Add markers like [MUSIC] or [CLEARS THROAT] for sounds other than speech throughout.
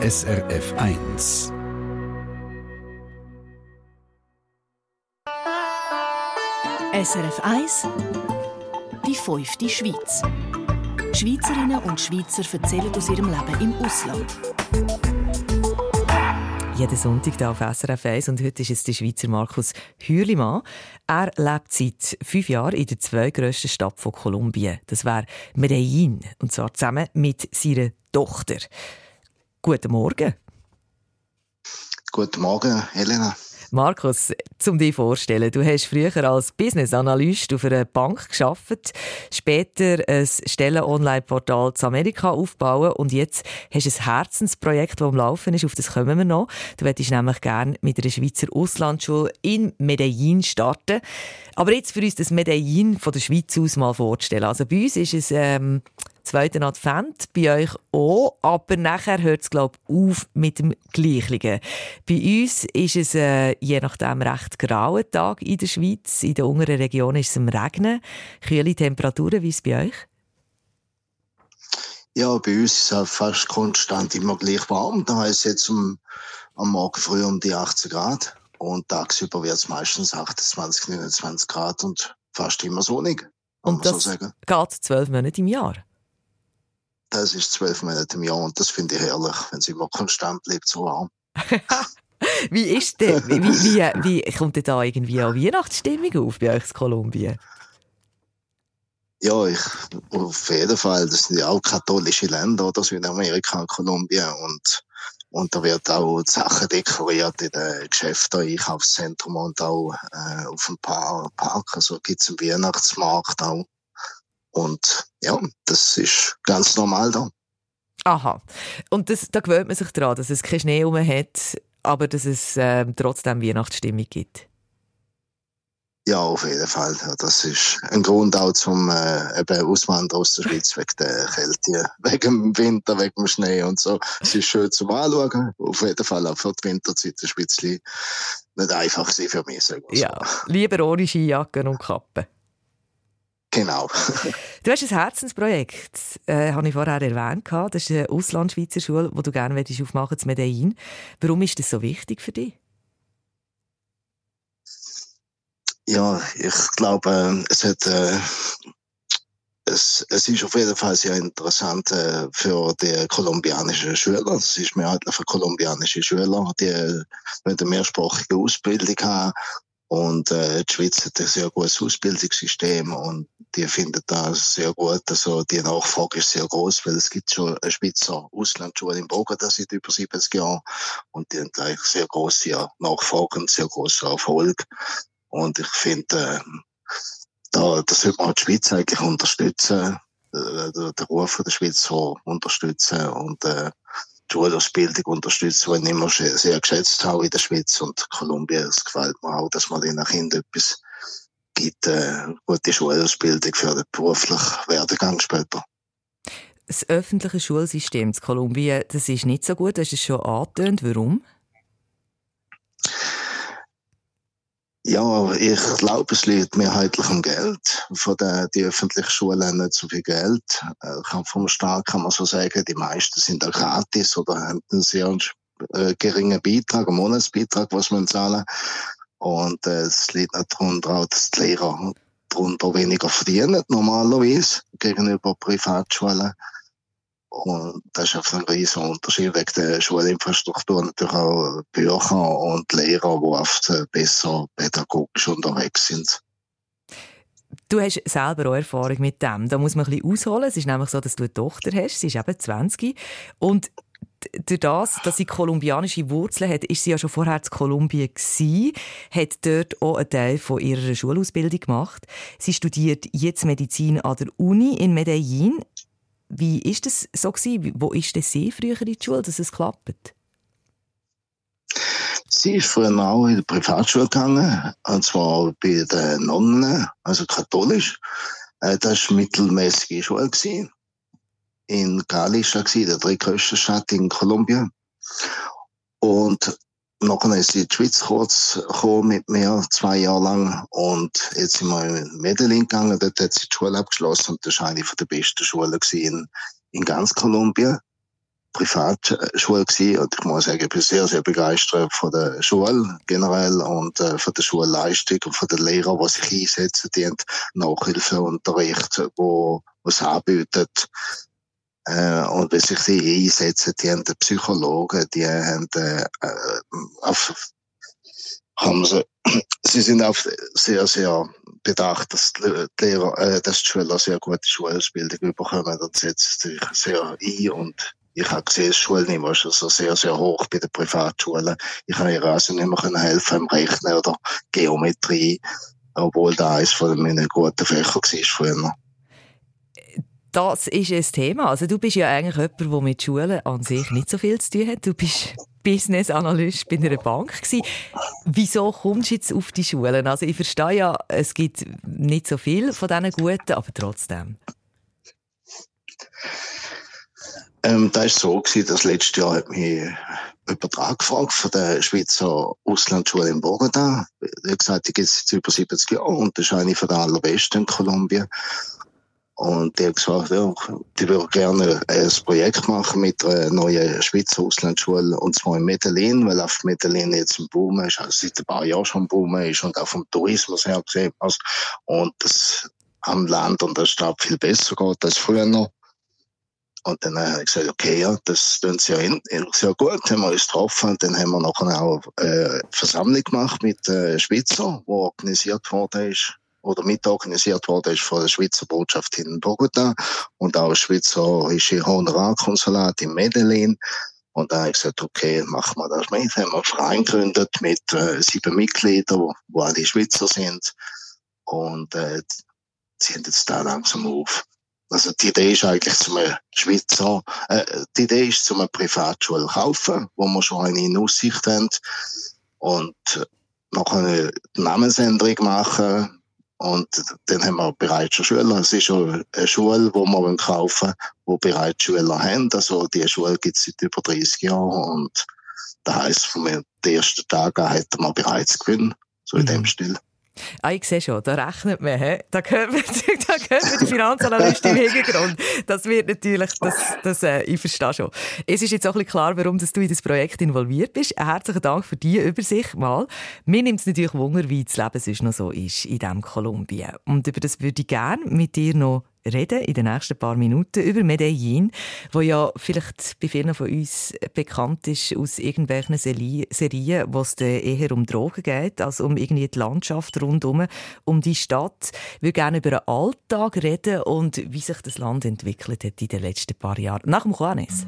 SRF 1. SRF 1 Die fünfte Schweiz. Schweizerinnen und Schweizer erzählen aus ihrem Leben im Ausland. Jeden Sonntag hier auf SRF 1 und heute ist es der Schweizer Markus Hürlimann. Er lebt seit fünf Jahren in der zweitgrössten Stadt von Kolumbien. Das wäre Medellin und zwar zusammen mit seiner Tochter. Guten Morgen. Guten Morgen, Helena. Markus, zum dir vorstellen, du hast früher als Business Analyst auf einer Bank geschafft, später ein Stellen-Online-Portal zu Amerika aufbauen und jetzt hast du ein Herzensprojekt, das am Laufen ist. Auf das kommen wir noch. Du möchtest nämlich gerne mit einer Schweizer Auslandsschule in Medellin starten. Aber jetzt für uns das Medellin von der Schweiz aus mal vorzustellen. Also bei uns ist es ähm, zweiten Advent, bei euch auch, aber nachher hört es, glaube ich, auf mit dem Gleichlichen. Bei uns ist es äh, je nachdem recht grauer Tag in der Schweiz. In der unteren Region ist es am Regnen. Kühle Temperaturen, wie ist es bei euch? Ja, bei uns ist es halt fast konstant immer gleich warm. Da heißt jetzt um, am Morgen früh um die 18 Grad und tagsüber wird es meistens 28, 29 Grad und fast immer sonnig. Und das so geht zwölf Monate im Jahr? Das ist zwölf Monate im Jahr und das finde ich herrlich, wenn es immer konstant bleibt, so warm. [LAUGHS] wie ist denn, wie, wie, wie kommt denn da irgendwie auch Weihnachtsstimmung auf bei euch in Kolumbien? Ja, ich, auf jeden Fall. Das sind ja auch katholische Länder, oder? Südamerika und Kolumbien. Und, und da wird auch Sachen dekoriert in den Geschäften, Einkaufszentrum und auch äh, auf dem Park. Also gibt es einen Weihnachtsmarkt auch. Und ja, das ist ganz normal da. Aha. Und das, da gewöhnt man sich daran, dass es keinen Schnee rum hat, aber dass es äh, trotzdem Weihnachtsstimmung gibt. Ja, auf jeden Fall. das ist ein Grund auch zum äh, eben Auswandern aus der Schweiz wegen der Kälte, [LAUGHS] wegen dem Winter, wegen dem Schnee und so. Es ist schön zum Anschauen. Auf jeden Fall auch für die Winterzeit ein bisschen nicht einfach für mich. So. Ja, lieber ohne Skijacken und Kappe. Genau. [LAUGHS] du hast ein Herzensprojekt, äh, habe ich vorher erwähnt. Das ist eine Auslandschweizer Schule, die du gerne aufmachen willst, Medellin. Warum ist das so wichtig für dich? Ja, ich glaube, es hat, äh, es, es ist auf jeden Fall sehr interessant äh, für die kolumbianischen Schüler. Es ist mehrheitlich für kolumbianische Schüler, die eine mehrsprachige Ausbildung haben und äh, die Schweiz hat ein sehr gutes Ausbildungssystem und die finden das sehr gut. Also die Nachfrage ist sehr groß, weil es gibt schon eine Schweizer Auslandsschule in Bogota seit über 70 Jahren und die haben eigentlich sehr große Nachfrage und sehr großen Erfolg. Und ich finde, äh, da, da sollte man die Schweiz eigentlich unterstützen, äh, den Ruf der Schweiz so unterstützen und äh, die Schulausbildung unterstützen, die ich immer sehr geschätzt habe in der Schweiz und Kolumbien. Es gefällt mir auch, dass man den Kindern etwas gibt, äh, gute Schulausbildung für den beruflichen Werdegang später. Das öffentliche Schulsystem in Kolumbien, das ist nicht so gut. Das ist schon angetönt. Warum? Ja, ich glaube, es liegt mehrheitlich am Geld. Von den die öffentlichen Schulen haben nicht so viel Geld. Äh, vom Staat kann man so sagen, die meisten sind auch gratis oder haben einen sehr äh, geringen Beitrag, einen Monatsbeitrag, was man zahlen. Und äh, es liegt nicht darunter, dass die Lehrer darunter weniger verdienen, normalerweise, gegenüber Privatschulen. Und das ist einfach ein riesen Unterschied wegen der Schulinfrastruktur, natürlich auch Bücher und Lehrer, die oft äh, besser pädagogisch unterwegs sind. Du hast selber auch Erfahrung mit dem. Da muss man ein bisschen ausholen. Es ist nämlich so, dass du eine Tochter hast. Sie ist eben 20. Und durch das, dass sie kolumbianische Wurzeln hat, ist sie ja schon vorher in Kolumbien gewesen, hat dort auch einen Teil von ihrer Schulausbildung gemacht. Sie studiert jetzt Medizin an der Uni in Medellin. Wie ist das so gewesen? Wo ist denn sie früher in die Schule, dass es klappt? Sie ist früher auch in die Privatschule gegangen, und zwar bei den Nonnen, also katholisch. Äh, das war mittelmäßige Schule. Gewesen. In war der drittgrößte Stadt in Kolumbien. Und Nachher ist sie in die Schweiz kurz gekommen mit mir, zwei Jahre lang. Und jetzt sind wir in Medellin gegangen, dort hat sie die Schule abgeschlossen und das war eine der besten Schulen in, in ganz Kolumbien. Privatschule gewesen. und ich muss sagen, ich bin sehr, sehr begeistert von der Schule generell und äh, von der Schulleistung und von den Lehrern, die sich einsetzen, die Nachhilfeunterricht, wo was anbietet. Äh, und wie sich die einsetzen, die haben Psychologen, die haben äh, äh auf, haben sie, [CLEARS THROAT] sie sind auf sehr, sehr bedacht, dass die Lehrer, äh, dass die Schüler sehr gute Schulausbildung bekommen und setzen sich sehr ein und ich habe gesehen, das Schulniveau ist also sehr, sehr hoch bei den Privatschulen. Ich habe ihr also nicht mehr helfen im Rechnen oder Geometrie, obwohl da eines von meinen guten Fächern war früher. Das ist ein Thema. Also du bist ja eigentlich jemand, der mit Schulen an sich nicht so viel zu tun hat. Du bist [LAUGHS] Business Analyst bei einer Bank gewesen. Wieso kommst du jetzt auf die Schulen? Also ich verstehe ja, es gibt nicht so viel von diesen Guten, aber trotzdem. Ähm, da war so, gewesen, dass letztes Jahr hat mich jemand angefragt von der Schweizer Auslandsschule in Bogota. Er gesagt, die gibt es jetzt über 70 Jahre und das ist eine von der allerbesten in Kolumbien. Und die hat gesagt, ja, die würde gerne ein Projekt machen mit einer neuen Schweizer Auslandsschule, und zwar in Medellin, weil auf Medellin jetzt ein Boom ist, also seit ein paar Jahren schon ein Boom ist und auch vom Tourismus her gesehen. Also, und das am Land und der Stadt viel besser geht als früher noch. Und dann habe ich gesagt, okay, ja, das tun sie ja in, sehr gut, haben wir uns getroffen. Und dann haben wir nachher auch eine Versammlung gemacht mit äh, Schweizer, die organisiert worden ist oder mitorganisiert worden ist von der Schweizer Botschaft in Bogota und auch das Schweizerische Honorarkonsulat in Medellin. Und da habe ich gesagt, okay, machen wir das mit. Haben wir einen Verein gegründet mit äh, sieben Mitgliedern, die alle Schweizer sind. Und äh, sind jetzt da langsam auf. Also die Idee ist eigentlich zum Schweizer, äh, die Idee ist zum Privatschule kaufen, wo wir schon eine in Aussicht haben und noch eine Namensänderung machen und dann haben wir bereits schon Schüler. Es ist schon eine Schule, die wir kaufen die bereits Schüler haben. Also die Schule gibt es seit über 30 Jahren und das heisst, von den ersten Tagen hätten wir bereits Gewinn, so in mhm. dem Stil. Ah, ich sehe schon, da rechnet man. He? Da hört man, die Finanzanalyst im Hintergrund. Das wird natürlich, das, das, äh, ich verstehe schon. Es ist jetzt auch ein klar, warum dass du in das Projekt involviert bist. Herzlichen Dank für diese Übersicht mal. Mir nimmt es natürlich Wunder, wie das Leben sonst noch so ist in diesem Kolumbien. Und über das würde ich gerne mit dir noch reden in den nächsten paar Minuten über Medellin, wo ja vielleicht bei vielen von uns bekannt ist aus irgendwelchen Serien, wo es eher um Drogen geht, als um irgendwie die Landschaft rundherum, um die Stadt. Ich würde gerne über den Alltag reden und wie sich das Land entwickelt hat in den letzten paar Jahren. Nach dem Juanes.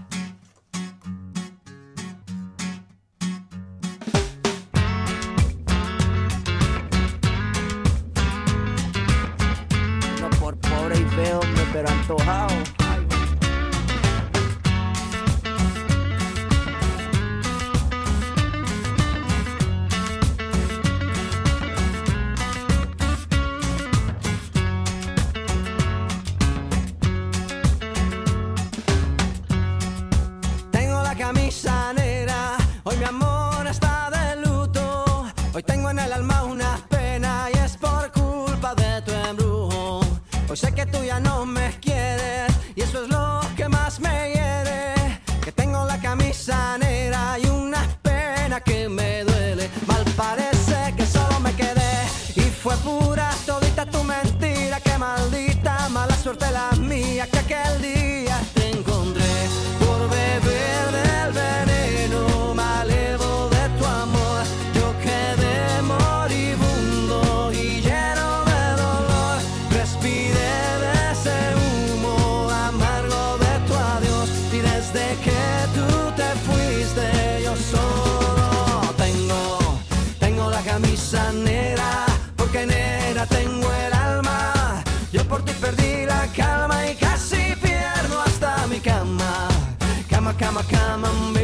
come on, come on,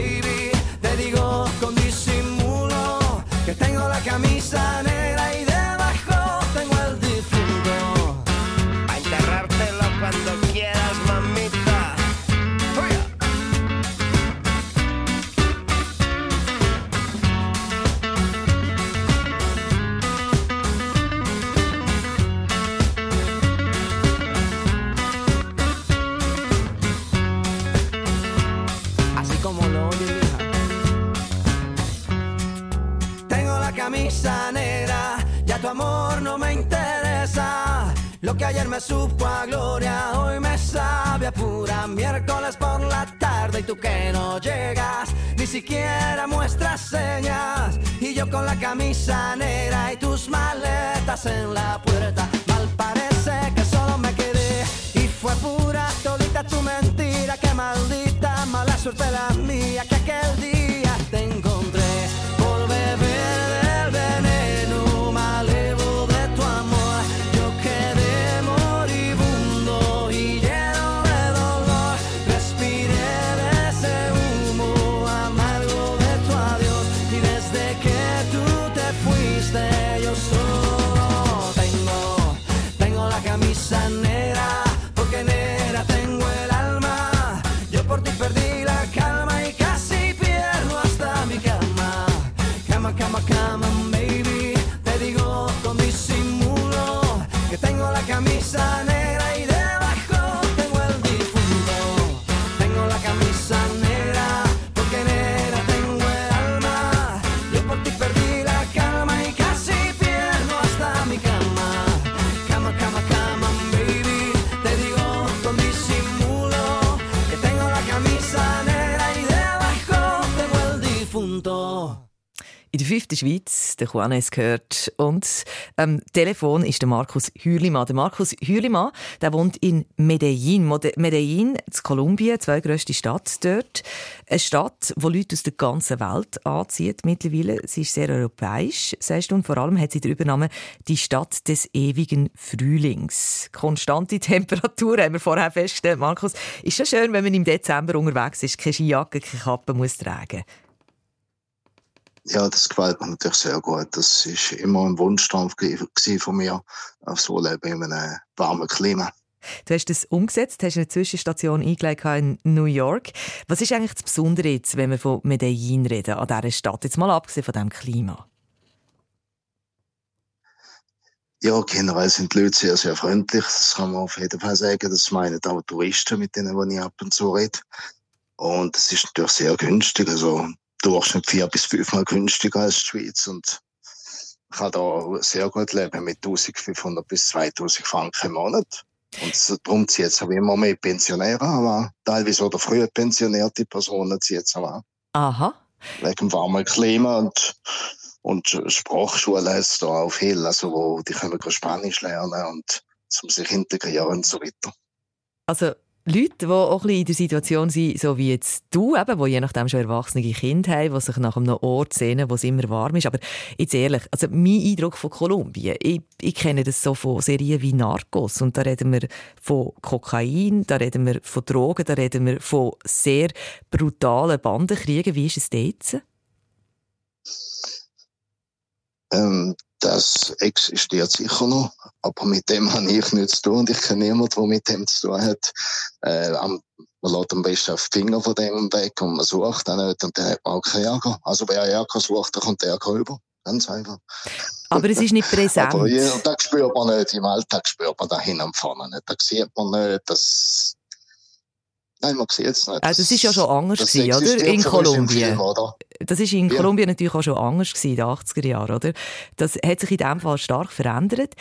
como lo oye Tengo la camisa negra, ya tu amor no me interesa. Lo que ayer me supo a gloria, hoy me sabe a pura. Miércoles por la tarde y tú que no llegas, ni siquiera muestras señas. Y yo con la camisa negra y tus maletas en la puerta. Mal parece que solo me quedé y fue pura todita tu mentira. Que maldita mala suerte la mía que aquel día come on, come on. Der Schweiz, der Juanes gehört. Und ähm, Telefon ist der Markus Hürlimann. Der Markus Hürlimann der wohnt in Medellin. Medellin, in Kolumbien, zweitgrößte Stadt dort. Eine Stadt, die Leute aus der ganzen Welt anzieht mittlerweile. Sie ist sehr europäisch, sagst du, und vor allem hat sie den Übernamen «Die Stadt des ewigen Frühlings». Konstante [LAUGHS] Temperatur haben wir vorher festgestellt. Markus, ist schon schön, wenn man im Dezember unterwegs ist, keine Skijacke, keine Kappe muss tragen Ja, das gefällt mir natürlich sehr gut. Das ist immer ein Wunschtraum von mir, auf so leben in einem warmen Klima. Du hast das umgesetzt, hast eine Zwischenstation eingelegt in New York. Was ist eigentlich das Besondere jetzt, wenn wir von Medellin reden, an dieser Stadt? Jetzt mal abgesehen von dem Klima. Ja, generell sind die Leute sehr, sehr freundlich. Das kann man auf jeden Fall sagen. Das meinen auch Touristen, mit denen ich ab und zu rede. Und es ist natürlich sehr günstig. Also Durchschnitt vier bis fünfmal günstiger als die Schweiz. Und kann da sehr gut leben mit 1500 bis 2000 Franken im Monat. Und darum zieht es auch immer mehr Pensionäre an, aber teilweise oder früher pensionierte Personen zieht es auch an. Aha. Wegen dem warmen Klima und, und Sprachschule es da auch viel, also wo die können Spanisch lernen und zum sich integrieren und so weiter. Also Leute, die auch in der Situation sind, so wie jetzt du, eben, die je nachdem schon erwachsene Kinder haben, die sich nach einem Ort sehnen, wo es immer warm ist. Aber jetzt ehrlich, also mein Eindruck von Kolumbien, ich, ich kenne das so von Serien wie Narcos und da reden wir von Kokain, da reden wir von Drogen, da reden wir von sehr brutalen Bandenkriegen. Wie ist es jetzt? Ähm, das existiert sicher noch, aber mit dem [LAUGHS] habe ich nichts zu tun und ich kenne niemanden, der mit dem zu tun hat. Äh, am, man lässt am besten auf die Finger von dem weg und man sucht dann nicht und dann hat man auch keinen Ärger. Also wer Ärger sucht, der kommt Ärger über. Ganz einfach. Aber es ist nicht präsent. Aber jeden Tag spürt man nicht, im Alltag spürt man da hin und vorne nicht. Da sieht man nicht, das... Nein, man sieht es nicht. Ah, das ist ja schon anders das gewesen, oder? In Kolumbien. Film, oder? Das ist in Ja. Kolumbien natürlich auch schon anders gewesen, in den 80er Jahren, oder? Das hat sich in dem Fall stark verändert.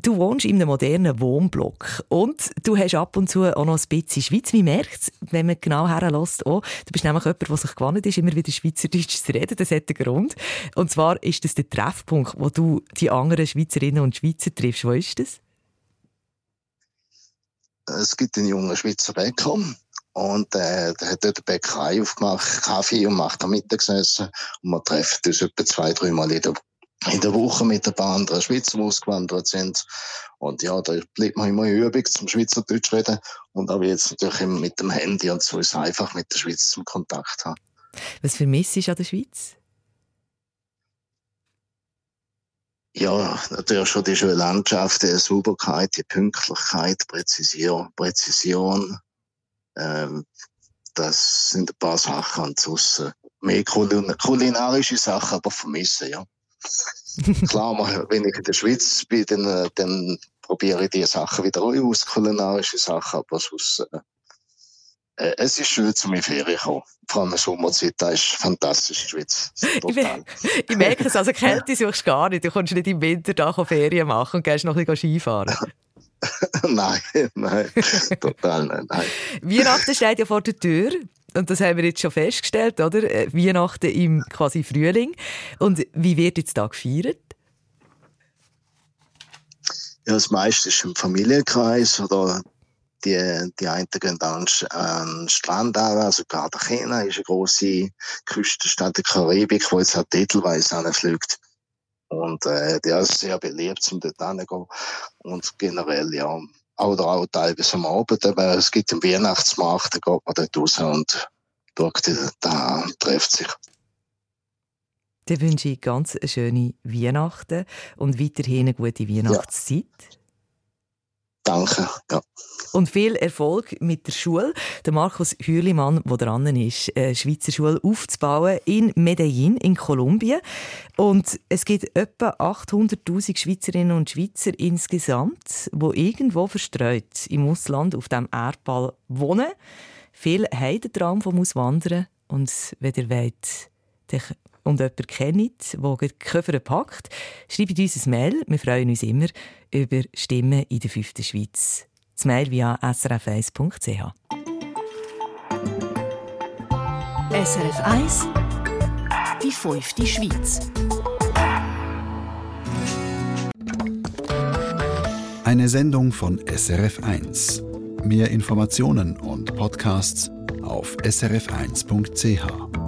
Du wohnst in einem modernen Wohnblock und du hast ab und zu auch noch ein bisschen Schweiz. Man merkt es, wenn man genau herlässt, auch. Du bist nämlich jemand, der sich gewohnt ist, immer wieder Schweizerdeutsch zu reden. Das hat einen Grund. Und zwar ist das der Treffpunkt, wo du die anderen Schweizerinnen und Schweizer triffst. Wo ist das? Es gibt einen jungen Schweizer Bäcker und äh, der hat dort eine Bäckerei aufgemacht, Kaffee und macht am Mittagessen und wir treffen uns etwa zwei, dreimal in der, in der Woche mit ein paar anderen Schweizer, die ausgewandert sind. Und ja, da bleibt man immer Übung zum Schweizerdeutsch reden und auch jetzt natürlich mit dem Handy und so ist einfach mit der Schweiz zum Kontakt haben. Was vermisst du an der Schweiz? Ja, natürlich schon die schöne Landschaft, die Sauberkeit, die Pünktlichkeit, Präzision, Präzision. Ähm, das sind ein paar Sachen und sonst mehr kulin kulinarische Sachen, aber vermissen, ja. [LAUGHS] Klar, wenn ich in der Schweiz bin, dann, äh, dann probiere ich die Sachen wieder aus, kulinarische Sachen, aber sonst, Äh, es ist schön, zu mir Ferien zu kommen. Vor allem Sommerzeit, das ist fantastisch, die Schweiz. [LAUGHS] Total. Ich, ich, merke es, also Kälte suchst du gar nicht. Du kommst nicht im Winter da Ferien machen und gehst noch ein bisschen Skifahren. [LAUGHS] nein, nein, total nein, nein. Weihnachten steht ja vor der Tür. Und das haben wir jetzt schon festgestellt, oder? Äh, Weihnachten im quasi Frühling. Und wie wird jetzt da gefeiert? Ja, das meiste ist im Familienkreis oder die, die einen gehen dann an den Strand an, also Cartagena ist eine große Küstenstadt der Karibik, wo jetzt halt titelweise anfliegt. Und äh, der ist sehr beliebt, um dort hinzugehen. Und generell, ja, oder auch teilweise am Abend, aber es gibt einen Weihnachtsmarkt, da geht man dort raus und schaut da trifft sich. Dann wünsche ich ganz schöne Weihnachten und weiterhin eine gute Weihnachtszeit. Ja. Danke, ja. Und viel Erfolg mit der Schule. Der Markus Hürlimann, der dran ist, eine Schweizer Schule aufzubauen in Medellin in Kolumbien. Und es gibt etwa 800.000 Schweizerinnen und Schweizer insgesamt, die irgendwo verstreut im Ausland auf dem Erdball wohnen. Viele haben den Traum vom Auswandern. Und wenn ihr wollt, und jemanden kennt, der die Koffer packt, schreibt uns ein Mail. Wir freuen uns immer über Stimmen in der fünften Schweiz. Das Mail via srf1.ch. SRF 1 Die fünfte Schweiz. Eine Sendung von SRF 1. Mehr Informationen und Podcasts auf srf1.ch.